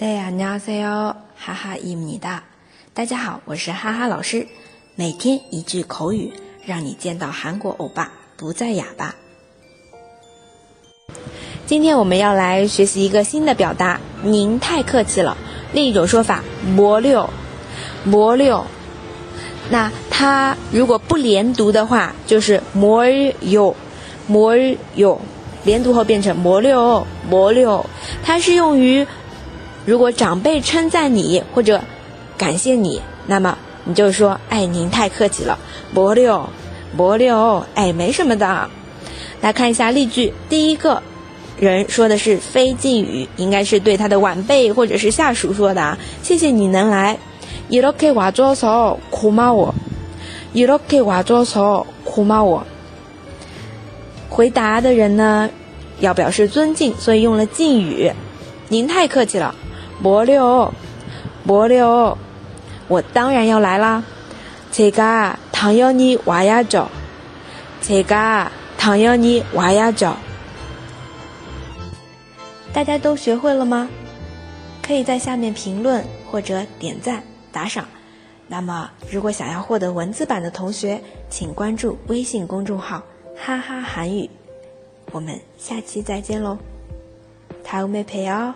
大家好，哈哈伊米哒。大家好，我是哈哈老师。每天一句口语，让你见到韩国欧巴不再哑巴。今天我们要来学习一个新的表达，您太客气了。另一种说法，魔六，魔六。那它如果不连读的话，就是魔有，魔有。连读后变成魔六，魔六。它是用于。如果长辈称赞你或者感谢你，那么你就说：“哎，您太客气了，伯六，伯六，哎，没什么的。”来看一下例句，第一个人说的是非敬语，应该是对他的晚辈或者是下属说的。啊。谢谢你能来，이렇게와줘서고마 워， 이렇게와줘서고마 워。 回答的人呢，要表示尊敬，所以用了敬语。您太客气了。 伯六，伯六，我当然要来啦！제가당연히와야 죠， 제가당연히와야 죠。 大家都学会了吗？可以在下面评论或者点赞打赏。那么，如果想要获得文字版的同学，请关注微信公众号“哈哈韩语”。我们下期再见喽！다음에봬요